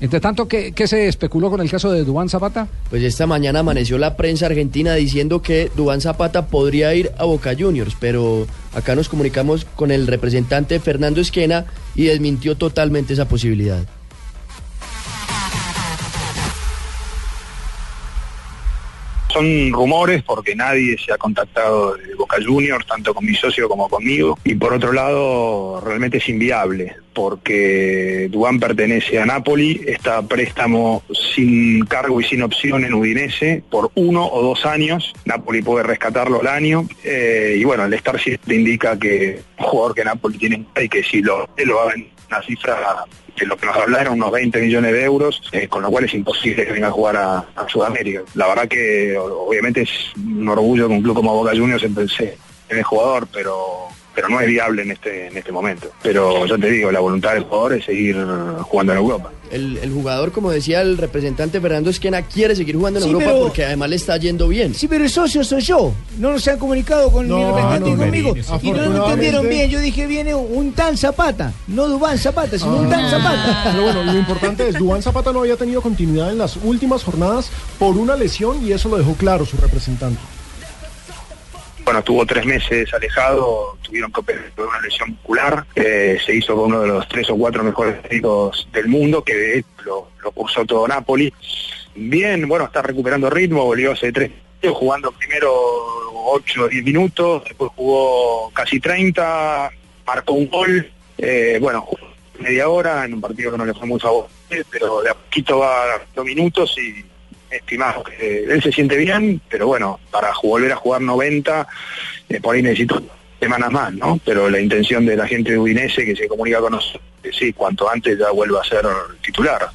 Entre tanto, ¿qué, ¿qué, se especuló con el caso de Dubán Zapata? Pues esta mañana amaneció la prensa argentina diciendo que Dubán Zapata podría ir a Boca Juniors, pero acá nos comunicamos con el representante Fernando Esquena y desmintió totalmente esa posibilidad. Son rumores porque nadie se ha contactado de Boca Juniors, tanto con mi socio como conmigo. Y por otro lado, realmente es inviable porque Dubán pertenece a Napoli, está a préstamo sin cargo y sin opción en Udinese por uno o dos años. Napoli puede rescatarlo al año. Eh, y bueno, el Star te indica que un jugador que Napoli tiene y que si lo, lo hagan una cifra que lo que nos hablaron unos 20 millones de euros, eh, con lo cual es imposible que venga a jugar a, Sudamérica. La verdad que obviamente es un orgullo que un club como Boca Juniors empecé en el jugador, pero pero no es viable en este, en este momento. Pero yo te digo, la voluntad del jugador es seguir jugando en Europa. El, jugador, como decía el representante Fernando Esquena, quiere seguir jugando en Europa porque además le está yendo bien. Sí, pero el socio soy yo. No nos han comunicado con mi representante conmigo. Y no lo entendieron bien. Yo dije, viene un tan Zapata. No Dubán Zapata, sino un tan ah. Zapata. Pero bueno, lo importante es, Dubán Zapata no había tenido continuidad en las últimas jornadas por una lesión y eso lo dejó claro su representante bueno, estuvo tres meses alejado, tuvieron que operar una lesión muscular, eh, se hizo con uno de los tres o cuatro mejores del mundo, que lo, cursó todo Napoli. Bien, bueno, está recuperando ritmo, volvió hace tres jugando primero 8 o 10 minutos, después jugó casi 30, marcó un gol, eh, bueno, media hora en un partido que no le fue mucho a vos, pero de a poquito va a dos minutos y estimamos que él se siente bien, pero bueno, para volver a jugar 90, eh, por ahí necesito semanas más, ¿no? Pero la intención de la gente de Udinese que se comunica con nosotros, sí, cuanto antes ya vuelva a ser titular.